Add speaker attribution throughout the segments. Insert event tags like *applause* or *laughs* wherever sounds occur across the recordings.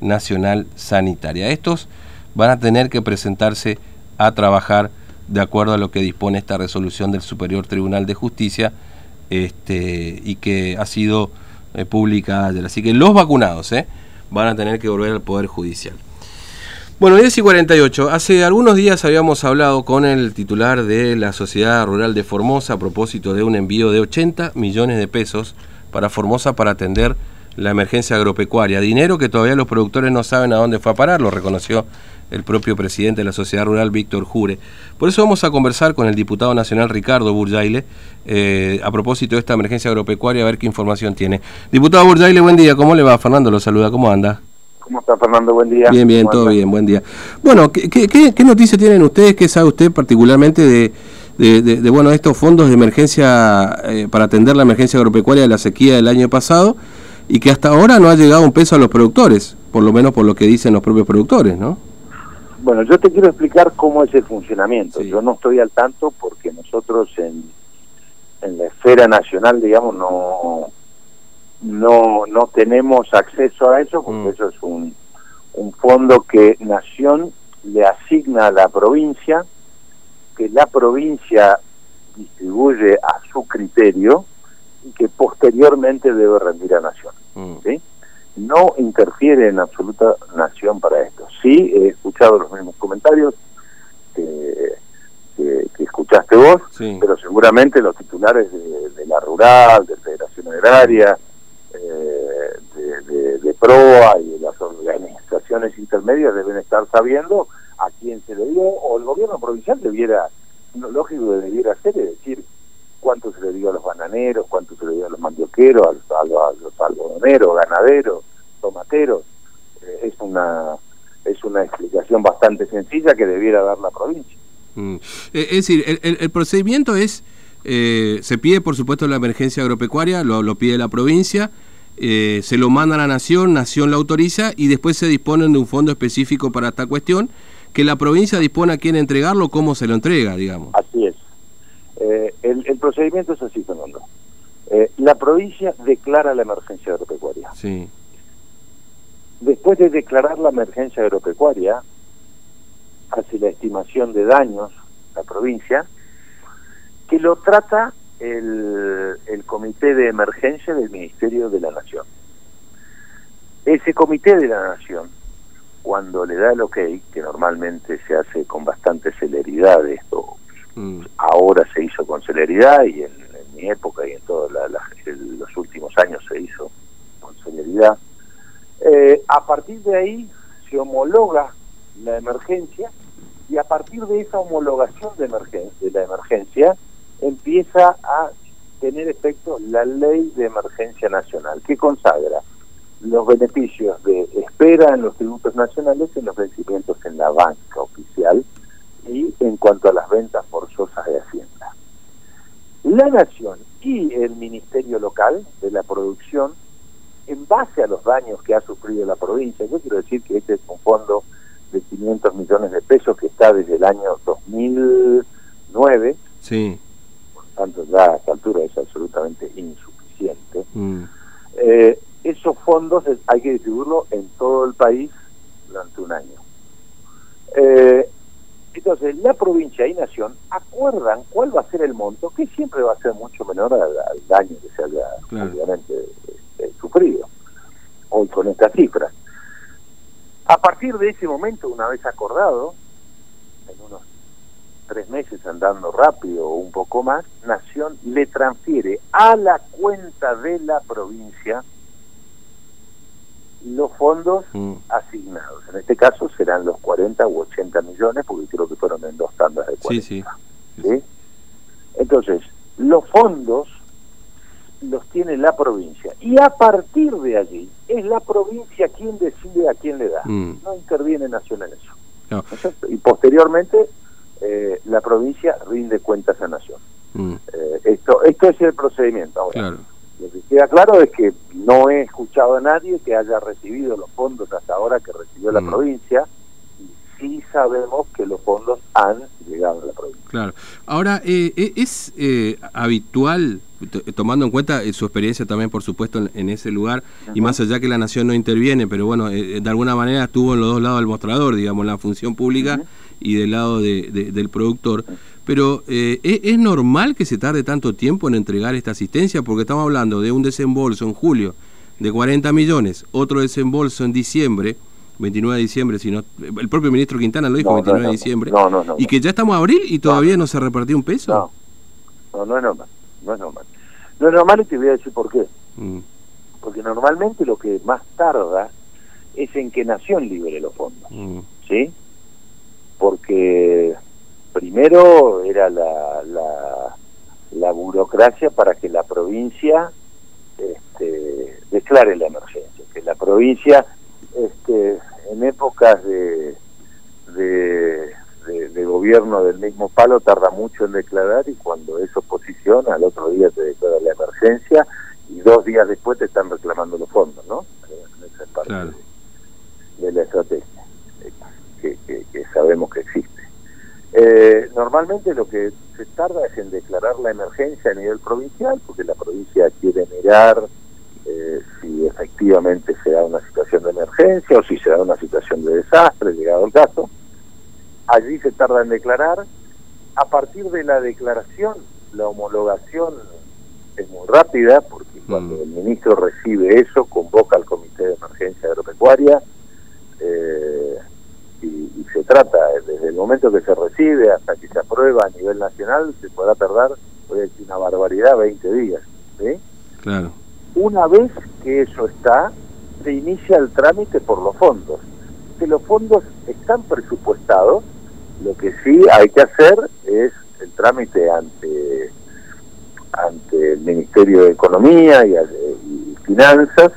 Speaker 1: Nacional Sanitaria. Estos van a tener que presentarse a trabajar de acuerdo a lo que dispone esta resolución del Superior Tribunal de Justicia este, y que ha sido eh, publicada ayer. Así que los vacunados eh, van a tener que volver al Poder Judicial. Bueno, 10 y 48. Hace algunos días habíamos hablado con el titular de la Sociedad Rural de Formosa a propósito de un envío de 80 millones de pesos para Formosa para atender la emergencia agropecuaria. Dinero que todavía los productores no saben a dónde fue a parar, lo reconoció el propio presidente de la Sociedad Rural, Víctor Jure. Por eso vamos a conversar con el diputado nacional Ricardo Burjaile eh, a propósito de esta emergencia agropecuaria, a ver qué información tiene. Diputado Burjaile, buen día. ¿Cómo le va? Fernando lo saluda. ¿Cómo anda?
Speaker 2: ¿Cómo está Fernando? Buen día.
Speaker 1: Bien, bien, todo bien, buen día. Bueno, ¿qué, qué, qué, noticias tienen ustedes? ¿Qué sabe usted particularmente de, de, bueno, estos fondos de emergencia eh, para atender la emergencia agropecuaria de la sequía del año pasado y que hasta ahora no ha llegado un peso a los productores, por lo menos por lo que dicen los propios productores, ¿no?
Speaker 2: Bueno, yo te quiero explicar cómo es el funcionamiento. Yo no estoy al tanto porque nosotros en, en la esfera nacional, digamos, no no no tenemos acceso a eso porque mm. eso es un, un fondo que Nación le asigna a la provincia, que la provincia distribuye a su criterio y que posteriormente debe rendir a Nación. Mm. ¿sí? No interfiere en absoluta Nación para esto. Sí, he escuchado los mismos comentarios que, que, escuchaste vos, pero seguramente los titulares de, de la Rural, de Federación Agraria, de, PROA y de las organizaciones intermedias deben estar sabiendo a quién se le dio, o el gobierno provincial debiera, lógico que debiera hacer, es decir, cuánto se le dio a los bananeros, cuánto se le dio a los mandioqueros, a los, algodoneros, ganaderos, tomateros. Eh, es una es una explicación bastante sencilla que debiera dar la provincia.
Speaker 1: Mm. Eh, es decir, el, procedimiento es, eh, se pide por supuesto la emergencia agropecuaria, lo, lo pide la provincia, eh, se lo manda a la Nación, Nación lo autoriza y después se disponen de un fondo específico para esta cuestión, que la provincia dispone a quién entregarlo, cómo se lo entrega, digamos.
Speaker 2: Así es. Eh, el, procedimiento es así, Fernando. Eh, la provincia declara la emergencia agropecuaria.
Speaker 1: Sí.
Speaker 2: Después de declarar la emergencia agropecuaria, hace la estimación de daños la provincia, que lo trata el, el Comité de Emergencia del Ministerio de la Nación. Ese Comité de la Nación, cuando le da el ok, que normalmente se hace con bastante celeridad, esto mm. ahora se hizo con celeridad y en, mi época y en todos los últimos años se hizo con celeridad, eh, a partir de ahí se homologa la emergencia y a partir de esa homologación de, emergencia, de la emergencia empieza a tener efecto la ley de emergencia nacional, que consagra los beneficios de espera en los tributos nacionales y los vencimientos en la banca oficial y en cuanto a las ventas forzosas de Hacienda. La Nación y el Ministerio Local de la Producción, en base a los daños que ha sufrido la provincia, yo quiero decir que este es un fondo de 500 millones de pesos que está desde el año 2009,
Speaker 1: sí
Speaker 2: tanto ya a esta altura es absolutamente insuficiente.
Speaker 1: Mm.
Speaker 2: Eh, esos fondos hay que distribuirlo en todo el país durante un año. Eh, entonces, la provincia y nación acuerdan cuál va a ser el monto, que siempre va a ser mucho menor al, daño que se haya obviamente eh, sufrido, hoy con esta cifra. A partir de ese momento, una vez acordado, en unos tres meses andando rápido o un poco más, Nación le transfiere a la cuenta de la provincia los fondos mm. asignados. En este caso serán los 40 u 80 millones, porque creo que fueron en dos tandas de 40.
Speaker 1: Sí,
Speaker 2: sí. Entonces, los fondos los tiene la provincia. Y a partir de allí, es la provincia quien decide a quién le da. Mm. No interviene Nación en eso. No. y posteriormente eh, la provincia rinde cuentas a Nación. Mm. Eh, esto, esto es el procedimiento. Ahora, lo que queda claro es que no he escuchado a nadie que haya recibido los fondos hasta ahora que recibió la mm. provincia y sí sabemos que los fondos han llegado a la provincia.
Speaker 1: Claro. Ahora, eh, ¿es habitual, tomando en cuenta eh, su experiencia también, por supuesto, en, ese lugar, y más allá que la Nación no interviene, pero bueno, de alguna manera estuvo en los dos lados del mostrador, digamos, la función pública y del lado del productor. Pero ¿es, ¿es normal que se tarde tanto tiempo en entregar esta asistencia? Porque estamos hablando de un desembolso en julio de 40 millones, otro desembolso en diciembre, 29 de diciembre, sino el propio ministro Quintana lo dijo, 29 de diciembre, y que ya estamos a abril y todavía no, se repartió un peso.
Speaker 2: No, no, no es normal, no es normal. No es normal y te voy a decir por qué. Mm. Porque normalmente lo que más tarda es en que Nación libere los fondos, mm. ¿sí? Primero era la, la, la burocracia para que la provincia este, declare la emergencia, que la provincia este, en épocas de, de, gobierno del mismo palo tarda mucho en declarar y cuando es oposición al otro día te declara la emergencia y dos días después te están reclamando los fondos, ¿no? Esa es parte de, la estrategia que, que, sabemos que existe. Eh, normalmente lo que se tarda es en declarar la emergencia a nivel provincial, porque la provincia quiere mirar eh, si efectivamente se da una situación de emergencia o si se da una situación de desastre, llegado el caso. Allí se tarda en declarar. A partir de la declaración, la homologación es muy rápida, porque mm. cuando el ministro recibe eso, convoca al Comité de Emergencia Agropecuaria eh, se trata, desde el momento que se recibe hasta que se aprueba a nivel nacional, se podrá tardar, voy a decir una barbaridad, 20 días. ¿sí?
Speaker 1: Claro.
Speaker 2: Una vez que eso está, se inicia el trámite por los fondos. Que los fondos están presupuestados, lo que sí hay que hacer es el trámite ante ante el Ministerio de Economía y, Finanzas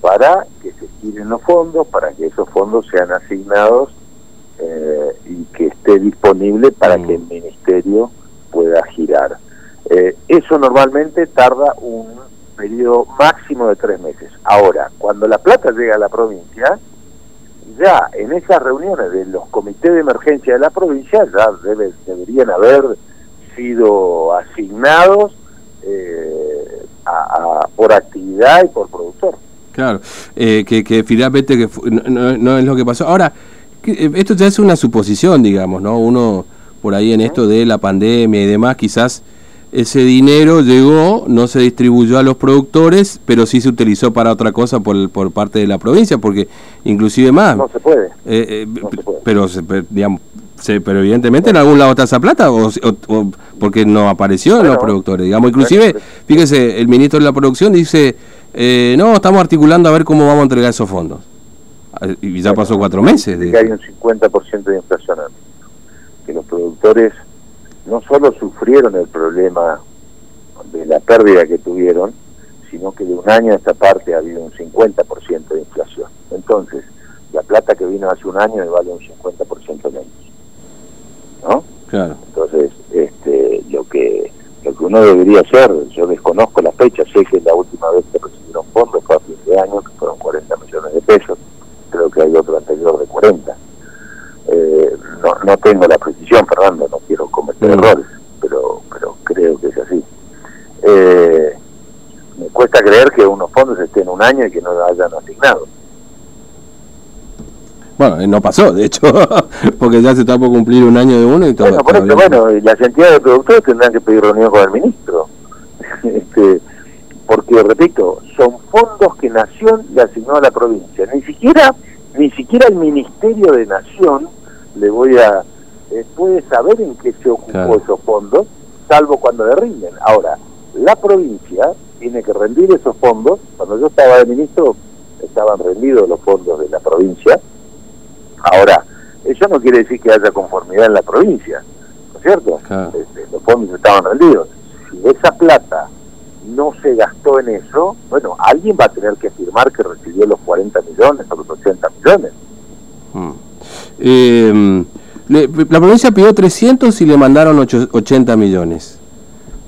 Speaker 2: para que se giren los fondos, para que esos fondos sean asignados eh, y que esté disponible para que el mm. Ministerio pueda girar. Eh, eso normalmente tarda un periodo máximo de tres meses. Ahora, cuando la plata llega a la provincia, ya en esas reuniones de los comités de emergencia de la provincia ya debe, deberían haber sido asignados eh, por actividad y por productor.
Speaker 1: Claro, eh, que, que, finalmente que no, es lo que pasó. Ahora, esto ya es una suposición, digamos, ¿no? Uno por ahí en esto de la pandemia y demás, quizás ese dinero llegó, no se distribuyó a los productores, pero sí se utilizó para otra cosa por, por parte de la provincia, porque inclusive más...
Speaker 2: No se puede.
Speaker 1: Eh, eh, pero, digamos, pero evidentemente en algún lado está esa plata, o, porque no apareció en los productores. digamos Inclusive, fíjese, el ministro de la producción dice, eh, no, estamos articulando a ver cómo vamos a entregar esos fondos. Ah, y ya pasó cuatro meses.
Speaker 2: De... Que hay un 50% de inflación, que los productores no solo sufrieron el problema de la pérdida que tuvieron, sino que de un año a esta parte ha habido un 50% de inflación. Entonces, la plata que vino hace un año vale un 50% menos. ¿No?
Speaker 1: Claro.
Speaker 2: Entonces, este, lo que lo que uno debería hacer, yo desconozco la fecha, sé que la última vez que recibieron fondos fue a fin de año, que fueron 40 millones de pesos, creo que hay otro anterior de 40 eh, no, no tengo la precisión, Fernando, no quiero cometer mm. errores, pero, pero creo que es así. Eh, me cuesta creer que unos fondos estén un año y que no lo hayan asignado.
Speaker 1: Bueno, no pasó, de hecho, *laughs* porque ya se está por cumplir un año de uno y todo.
Speaker 2: Bueno, por eso, bueno, las entidades de productores tendrán que pedir reunión con el ministro. *laughs* este, porque, repito, son fondos que Nación le asignó a la provincia. Ni siquiera, ni siquiera el Ministerio de Nación le voy a eh, puede saber en qué se ocupó esos fondos, salvo cuando le rinden. Ahora, la provincia tiene que rendir esos fondos. Cuando yo estaba de ministro, estaban rendidos los fondos de la provincia. Ahora, eso no quiere decir que haya conformidad en la provincia, ¿no es cierto? Este, los fondos estaban rendidos. Si esa plata no se gastó en eso, bueno, alguien va a tener que afirmar que recibió los 40 millones o los 80 millones.
Speaker 1: Mm. Eh, la provincia pidió 300 y le mandaron 80 millones.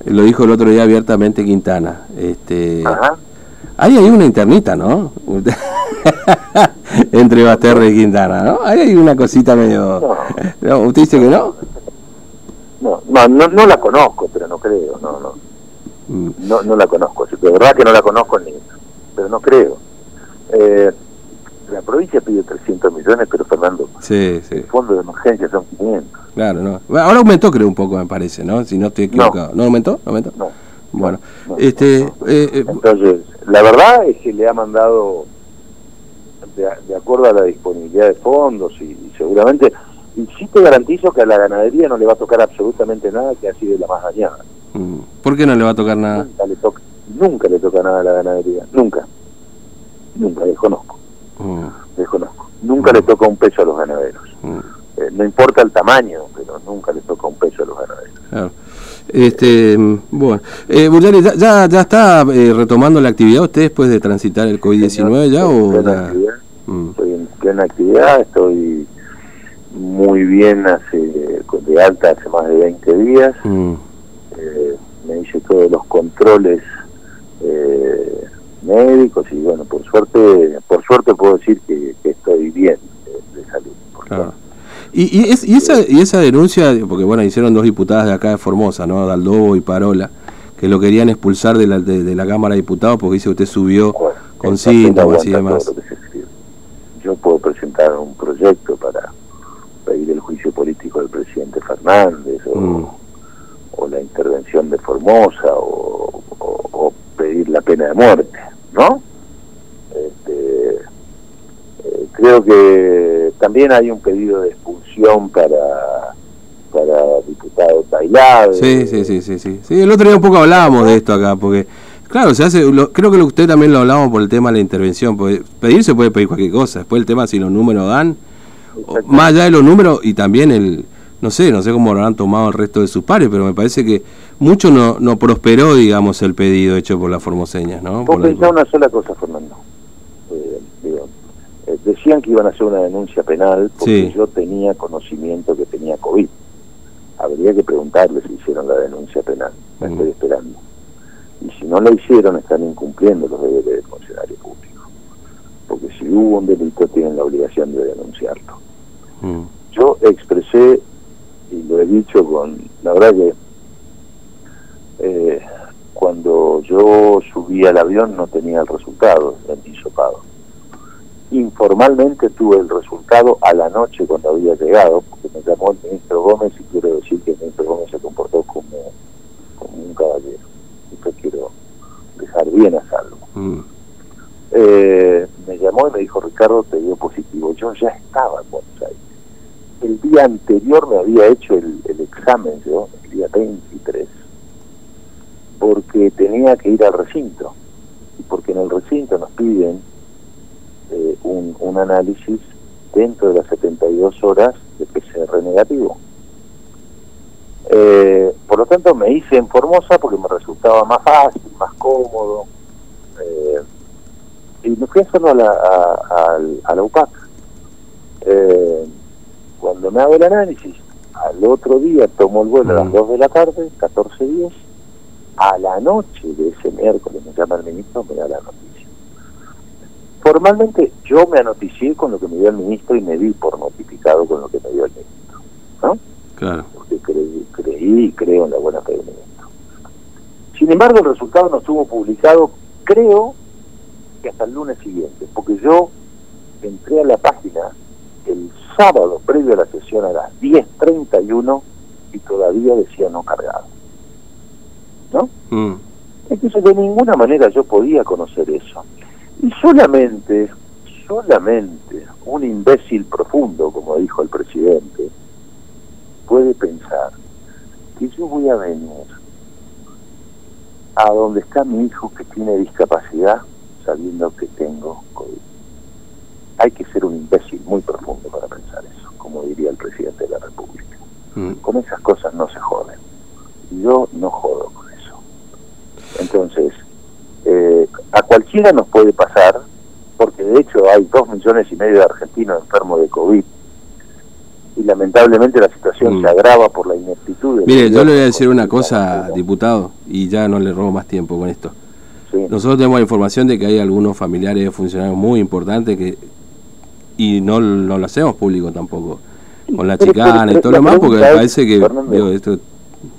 Speaker 1: Eh, lo dijo el otro día abiertamente Quintana. Este, Ahí hay una internita, ¿no? *laughs* Entre Basterra y Quintana, ¿no? Ahí hay una cosita medio... No. ¿Usted dice que no?
Speaker 2: No, no, no, la conozco, pero no creo, no, no. No, no la conozco, de verdad que no la conozco ni, pero no creo. Eh, la provincia pide 300 millones, pero Fernando,
Speaker 1: sí, sí.
Speaker 2: el fondo de emergencia son 500.
Speaker 1: Claro, no. Ahora aumentó creo un poco, me parece, ¿no? Si no estoy equivocado. ¿No, aumentó? ¿No aumentó?
Speaker 2: No.
Speaker 1: Bueno, este...
Speaker 2: Eh, eh, Entonces, la verdad es que le ha mandado, de, acuerdo a la disponibilidad de fondos y, seguramente, y sí te garantizo que a la ganadería no le va a tocar absolutamente nada que ha sido la más dañada.
Speaker 1: Mm. ¿Por qué no le va a tocar nada?
Speaker 2: Nunca le toca, nunca le toca nada a la ganadería, nunca. Nunca, desconozco. Mm. Desconozco. Nunca le toca un peso a los ganaderos. Eh, no importa el tamaño, pero nunca le toca un peso a los ganaderos.
Speaker 1: Este, bueno, eh, ¿ya, ya, está eh, retomando la actividad usted después de transitar el COVID-19 ya o ya?
Speaker 2: Mm. Estoy en plena actividad, estoy muy bien hace de alta hace más de 20 días. Eh, me hice todos los controles eh, médicos y bueno, por suerte, por suerte puedo decir que, estoy bien de, salud.
Speaker 1: Y, y, esa, y esa denuncia, porque bueno, hicieron dos diputadas de acá de Formosa, ¿no? Daldobo y Parola, que lo querían expulsar de la, de, la Cámara de Diputados porque dice usted subió con síntomas y demás.
Speaker 2: Yo puedo presentar un proyecto para pedir el juicio político del presidente Fernández o, mm. La intervención de Formosa o, o, pedir la pena de muerte, ¿no? Este, eh, creo que también hay un pedido de expulsión para para diputado Tailade.
Speaker 1: Sí, sí, sí, sí, sí, sí. El otro día un poco hablábamos de esto acá, porque claro, se hace, creo que usted también lo hablamos por el tema de la intervención, porque pedir se puede pedir cualquier cosa, después el tema si los números dan, más allá de los números y también el, no sé, no sé cómo lo han tomado el resto de sus pares, pero me parece que mucho no, no prosperó, digamos, el pedido hecho por las formoseñas, ¿no?
Speaker 2: Vos pensá una sola cosa, Fernando. Eh, eh, decían que iban a hacer una denuncia penal porque yo tenía conocimiento que tenía COVID. Habría que preguntarles si hicieron la denuncia penal. Me estoy esperando. Y si no la hicieron, están incumpliendo los deberes del funcionario público. Porque si hubo un delito, tienen la obligación de denunciarlo. Yo expresé, y lo he dicho con, la verdad que eh, cuando yo subí al avión no tenía el resultado del hisopado informalmente tuve el resultado a la noche cuando había llegado, porque me llamó el ministro Gómez y quiero decir que el ministro Gómez se comportó como, como un caballero. Esto quiero dejar bien a salvo. Mm. Eh, me llamó y me dijo, Ricardo, te dio positivo. Yo ya estaba Aires. El día anterior me había hecho el, examen, yo, el día 23, porque tenía que ir al recinto. Y porque en el recinto nos piden eh, un, análisis dentro de las 72 horas de PCR negativo. Eh, por lo tanto, me hice en Formosa porque me resultaba más fácil, más cómodo. Eh, y me fui hacerlo a la, a, a la UPAC. Cuando me hago el análisis, al otro día tomo el vuelo a las 2 mm. de la tarde, 14 días. A la noche de ese miércoles me llama el ministro, me da la noticia Formalmente yo me anoticié con lo que me dio el ministro y me di por notificado con lo que me dio el ministro. ¿no?
Speaker 1: Claro.
Speaker 2: Porque creí, creí y creo en la buena fe del ministro. Sin embargo, el resultado no estuvo publicado, creo que hasta el lunes siguiente, porque yo entré a la página el sábado previo a la sesión a las 10.31 y todavía decía no cargado. ¿No? Mm. Entonces de ninguna manera yo podía conocer eso. Y solamente, solamente un imbécil profundo, como dijo el presidente, puede pensar que yo voy a venir a donde está mi hijo que tiene discapacidad sabiendo que tengo COVID. Hay que ser un imbécil muy profundo para pensar eso, como diría el presidente de la República. Mm. Con esas cosas no se joden. Yo no jodo con eso. Entonces, eh, a cualquiera nos puede pasar, porque de hecho hay dos millones y medio de argentinos enfermos de COVID y lamentablemente la situación mm. se agrava por la ineptitud.
Speaker 1: Mire, yo le voy a decir una cosa, diputado, y ya no le robo más tiempo con esto. Nosotros tenemos la información de que hay algunos familiares de funcionarios muy importantes que y no, no lo hacemos público tampoco, con la chicana y todo lo demás, porque parece que...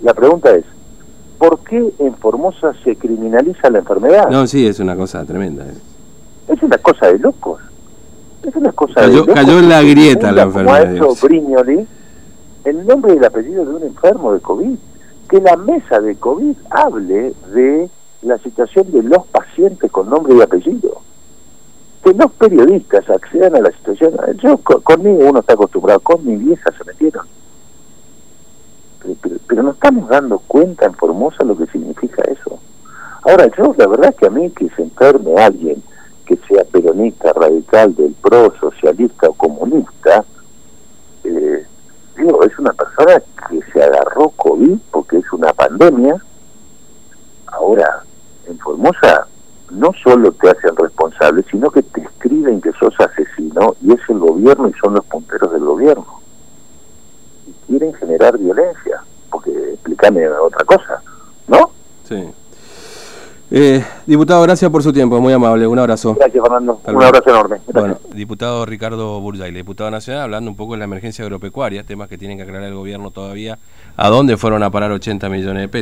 Speaker 2: la pregunta es, ¿por qué en Formosa se criminaliza la enfermedad?
Speaker 1: No, sí, es una cosa tremenda. eh.
Speaker 2: Es una cosa de locos. Es una cosa
Speaker 1: Cayó-
Speaker 2: de locos.
Speaker 1: cayó en la grieta la
Speaker 2: Como
Speaker 1: enfermedad, Dios.
Speaker 2: Brignoli, el nombre y el apellido de un enfermo de COVID. Que la mesa de COVID hable de la situación de los pacientes con nombre y apellido. Que los periodistas accedan a la situación. Yo, co- conmigo uno está acostumbrado, con mi vieja se metieron. Pero, pero, pero no estamos dando cuenta en Formosa lo que significa eso. Ahora, yo, la verdad es que a mí que se enferme alguien que sea peronista, radical, del pro, socialista o comunista, eh, digo, es una persona que se agarró COVID porque es una pandemia. Ahora, en Formosa no solo te hacen responsable, sino que te escriben que sos asesino y es el gobierno y son los punteros del gobierno. Y quieren generar violencia, porque explícame otra cosa, ¿no?
Speaker 1: Sí. Eh, diputado, gracias por su tiempo, muy amable, un abrazo.
Speaker 2: Gracias, Fernando. Un abrazo enorme. Gracias.
Speaker 1: Bueno, diputado Ricardo Burjay, diputado nacional, hablando un poco de la emergencia agropecuaria, temas que tienen que aclarar el gobierno todavía, a dónde fueron a parar 80 millones de pesos.